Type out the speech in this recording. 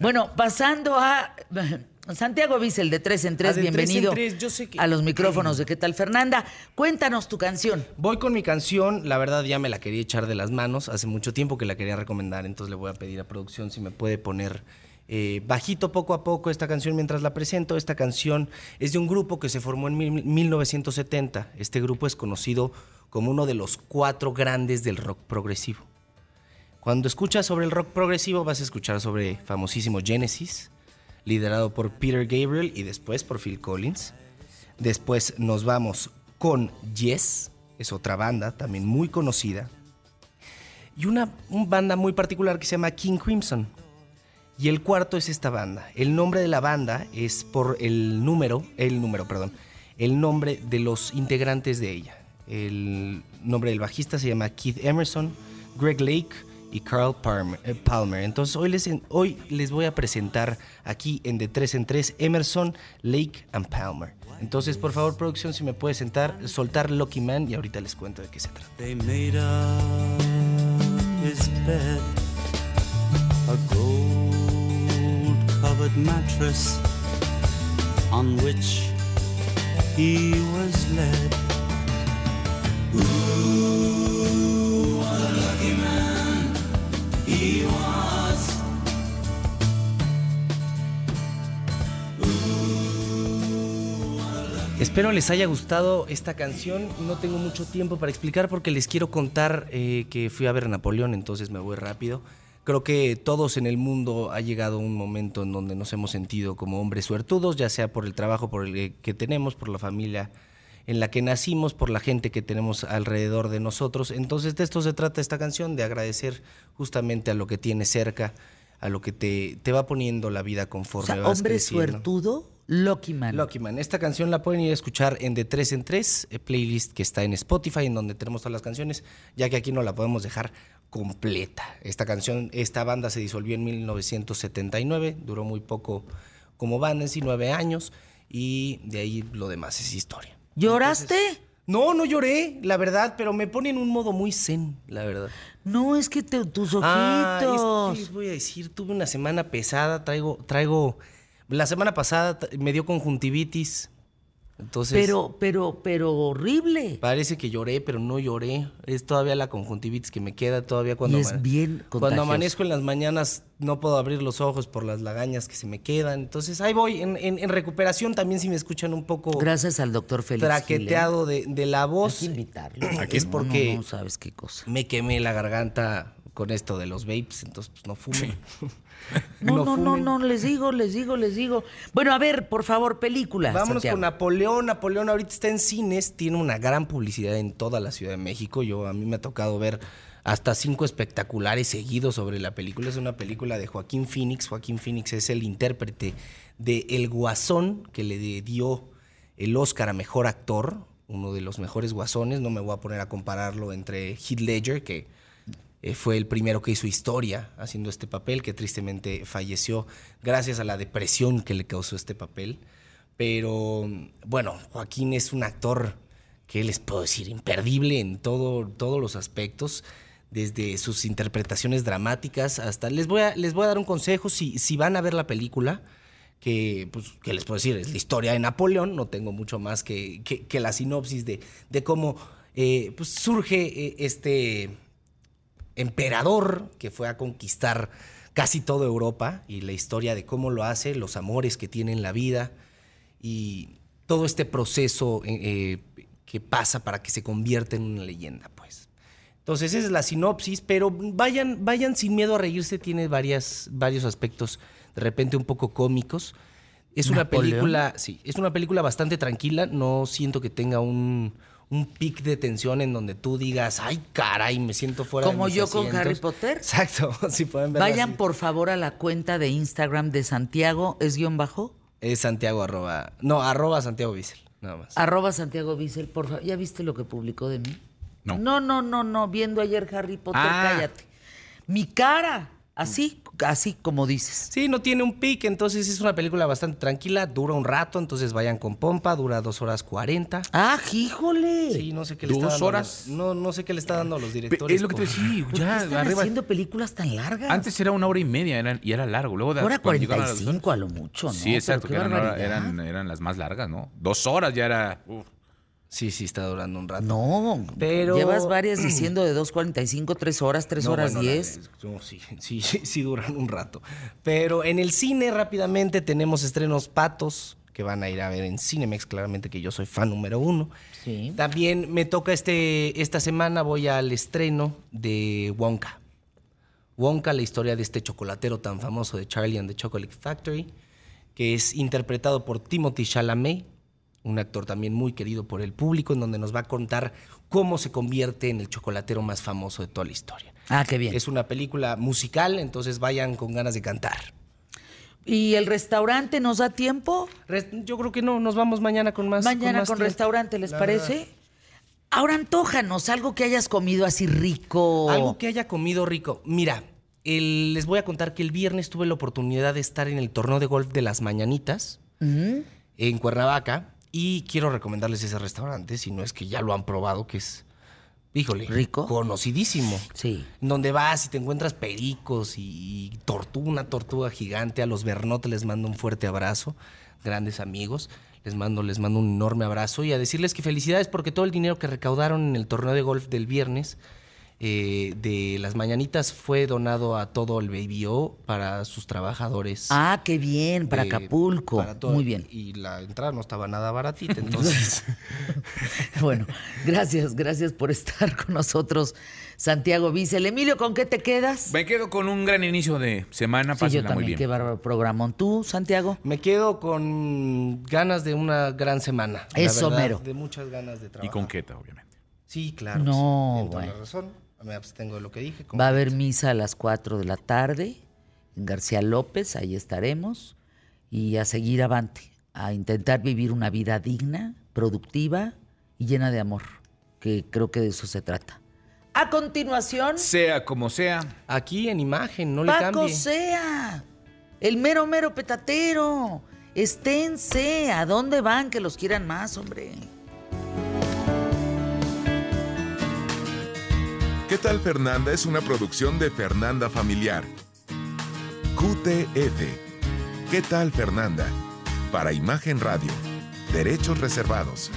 Bueno, pasando a Santiago Bissell de Tres en Tres, Ah, de Tres en bienvenido Tres, yo sé que- a los micrófonos de ¿Qué tal, Fernanda? Cuéntanos tu canción. Voy con mi canción, la verdad ya me la quería echar de las manos, hace mucho tiempo que la quería recomendar, entonces le voy a pedir a producción si me puede poner eh, bajito poco a poco esta canción mientras la presento. Esta canción es de un grupo que se formó en mil- 1970. Este grupo es conocido como uno de los cuatro grandes del rock progresivo. Cuando escuchas sobre el rock progresivo vas a escuchar sobre famosísimo Genesis, liderado por Peter Gabriel y después por Phil Collins. Después nos vamos con Yes, es otra banda también muy conocida. Y una, banda muy particular que se llama King Crimson. Y el cuarto es esta banda. El nombre de la banda es por el número, el número, perdón, el nombre de los integrantes de ella. El nombre del bajista se llama Keith Emerson, Greg Lake y Carl Palmer. eh, Palmer. Entonces hoy les, hoy les voy a presentar aquí en De 3 en 3 Emerson, Lake and Palmer. Entonces, por favor, producción, si me puede sentar, soltar Lucky Man y ahorita les cuento de qué se trata. They made up his bed, a gold covered mattress on which he was led. Espero les haya gustado esta canción. No tengo mucho tiempo para explicar porque les quiero contar eh, que fui a ver a Napoleón, entonces me voy rápido. Creo que todos en el mundo ha llegado un momento en donde nos hemos sentido como hombres suertudos, ya sea por el trabajo por el que tenemos, por la familia en la que nacimos, por la gente que tenemos alrededor de nosotros. Entonces de esto se trata esta canción, de agradecer justamente a lo que tienes cerca, a lo que te, te va poniendo la vida O conforme sea, vas hombre creciendo. suertudo, Lucky Man. Lucky Man. Esta canción la pueden ir a escuchar en De 3 en 3, eh, playlist que está en Spotify, en donde tenemos todas las canciones, ya que aquí no la podemos dejar completa. Esta canción, esta banda se disolvió en 1979, duró muy poco como banda, en sí, nueve años, y de ahí lo demás es historia. ¿Lloraste? No, no lloré, la verdad, pero me pone en un modo muy zen, la verdad. No, es que te- tus ojitos. Ah, es ¿qué les voy a decir? Tuve una semana pesada, traigo, traigo. La semana pasada me dio conjuntivitis. Entonces. pero, pero, pero horrible. Parece que lloré, pero no lloré. Es todavía la conjuntivitis que me queda todavía cuando. Y es bien Cuando amanezco en las mañanas no puedo abrir los ojos por las lagañas que se me quedan. Entonces ahí voy, en, en- en recuperación también si me escuchan un poco Gracias al doctor Félix. Gil, ¿eh? traqueteado de, de la Hay voz. que invitarlo. Es No, porque- No, no sabes qué cosa. Me quemé la garganta con esto de los vapes, entonces pues no fumen. No, no, no, fumen. no, les digo, les digo, les digo. Bueno, a ver, por favor, película. Vámonos Santiago. con Napoleón. Napoleón ahorita está en cines, tiene una gran publicidad en toda la Ciudad de México. Yo a mí me ha tocado ver hasta cinco espectaculares seguidos sobre la película. Es una película de Joaquín Phoenix. Joaquín Phoenix es el intérprete de El Guasón que le dio el Oscar a mejor actor, uno de los mejores guasones. No me voy a poner a compararlo entre Heath Ledger, que eh, fue el primero que hizo historia haciendo este papel, que tristemente falleció gracias a la depresión que le causó este papel. Pero bueno, Joaquín es un actor que les puedo decir imperdible en todo, todos los aspectos, desde sus interpretaciones dramáticas hasta... Les voy a, les voy a dar un consejo, si, si van a ver la película, que, pues, ¿qué les puedo decir? Es la historia de Napoleón, no tengo mucho más que, que- que la sinopsis de, de cómo eh, pues, surge eh, este emperador que fue a conquistar casi toda Europa y la historia de cómo lo hace, los amores que tiene en la vida y todo este proceso eh, eh, que pasa para que se convierta en una leyenda, pues. Entonces esa es la sinopsis, pero vayan, vayan sin miedo a reírse, tiene varias, varios aspectos de repente un poco cómicos. Es una película, sí, es una película bastante tranquila, no siento que tenga un, un pic de tensión en donde tú digas, ay caray, me siento fuera de Como mis yo con asientos". Harry Potter. Exacto, si pueden ver. Vayan por favor a la cuenta de Instagram de Santiago, es guion bajo, Es Santiago arroba, no, arroba Santiago Bissell, nada más. arroba Santiago Bissell, por favor. ¿Ya viste lo que publicó de mí? No. No, no, no, no, viendo ayer Harry Potter, Ah. cállate. Mi cara, así, así como dices. Sí, no tiene un pic, entonces es una película bastante tranquila, dura un rato, entonces vayan con pompa, dura dos horas cuarenta. ¡Ah, híjole! Sí, no sé qué le ¿Dos está dando. a horas? los- no, no sé qué le está dando a los directores. Es lo que te por- decía, ¿Por qué ya están arriba. haciendo películas tan largas? Antes era una hora y media eran- y era largo. Luego de- Hora cuando llegaron a las- 45 a lo mucho, ¿no? Sí, exacto, qué que eran, barbaridad. eran, eran las más largas, ¿no? Dos horas ya era. uf. Sí, sí, está durando un rato. No, Pero- llevas varias diciendo de 2.45, 3 horas, 3 No, horas bueno, la 10. de- no, sí, sí, sí, sí duran un rato. Pero en el cine rápidamente tenemos estrenos patos que van a ir a ver en Cinemex, claramente que yo soy fan número uno. Sí. También me toca este, esta semana, voy al estreno de Wonka. Wonka, la historia de este chocolatero tan famoso de Charlie and the Chocolate Factory, que es interpretado por Timothy Chalamet, un actor también muy querido por el público, en donde nos va a contar cómo se convierte en el chocolatero más famoso de toda la historia. Ah, qué bien. Es una película musical, entonces vayan con ganas de cantar. ¿Y el restaurante nos da tiempo? Yo creo que no, nos vamos mañana con más. Mañana más con, tiempo. restaurante, ¿les La parece? verdad. Ahora antójanos algo que hayas comido así rico. Algo que haya comido rico. Mira, el- les voy a contar que el viernes tuve la oportunidad de estar en el torneo de golf de las Mañanitas en Cuernavaca y quiero recomendarles ese restaurante, si no es que ya lo han probado, que es, híjole, ¿Rico? conocidísimo. Sí. Donde vas y te encuentras pericos y, y tortuga, una tortuga gigante. A los Bernotes les mando un fuerte abrazo, grandes amigos. Les mando, les mando un enorme abrazo y a decirles que felicidades porque todo el dinero que recaudaron en el torneo de golf del viernes eh, de las mañanitas fue donado a todo el Baby O para sus trabajadores. Ah, qué bien, para eh, Acapulco. para todo- Muy bien. Y la entrada no estaba nada baratita, entonces. Bueno, gracias, gracias por estar con nosotros, Santiago Vicel. Emilio, ¿con qué te quedas? Me quedo con un gran inicio de semana. Sí, yo muy también, bien. qué bárbaro programón. ¿Tú, Santiago? Me quedo con ganas de una gran semana. la Eso, verdad, mero. De muchas ganas de Y trabajar. con queta, obviamente. Sí, claro. No, sí, bueno. la razón. Me abstengo de lo que dije. Va a haber misa a las 4 de la tarde en García López, ahí estaremos. Y a seguir avante, a intentar vivir una vida digna, productiva y llena de amor, que creo que de eso se trata. A continuación, Sea como sea, Aquí en imagen, no le Paco cambie. Sea, el mero mero petatero. Esténse, ¿a dónde van que los quieran más, hombre? ¿Qué tal Fernanda? Es una producción de Fernanda Familiar. QTF. ¿Qué tal Fernanda? Para Imagen Radio. Derechos reservados.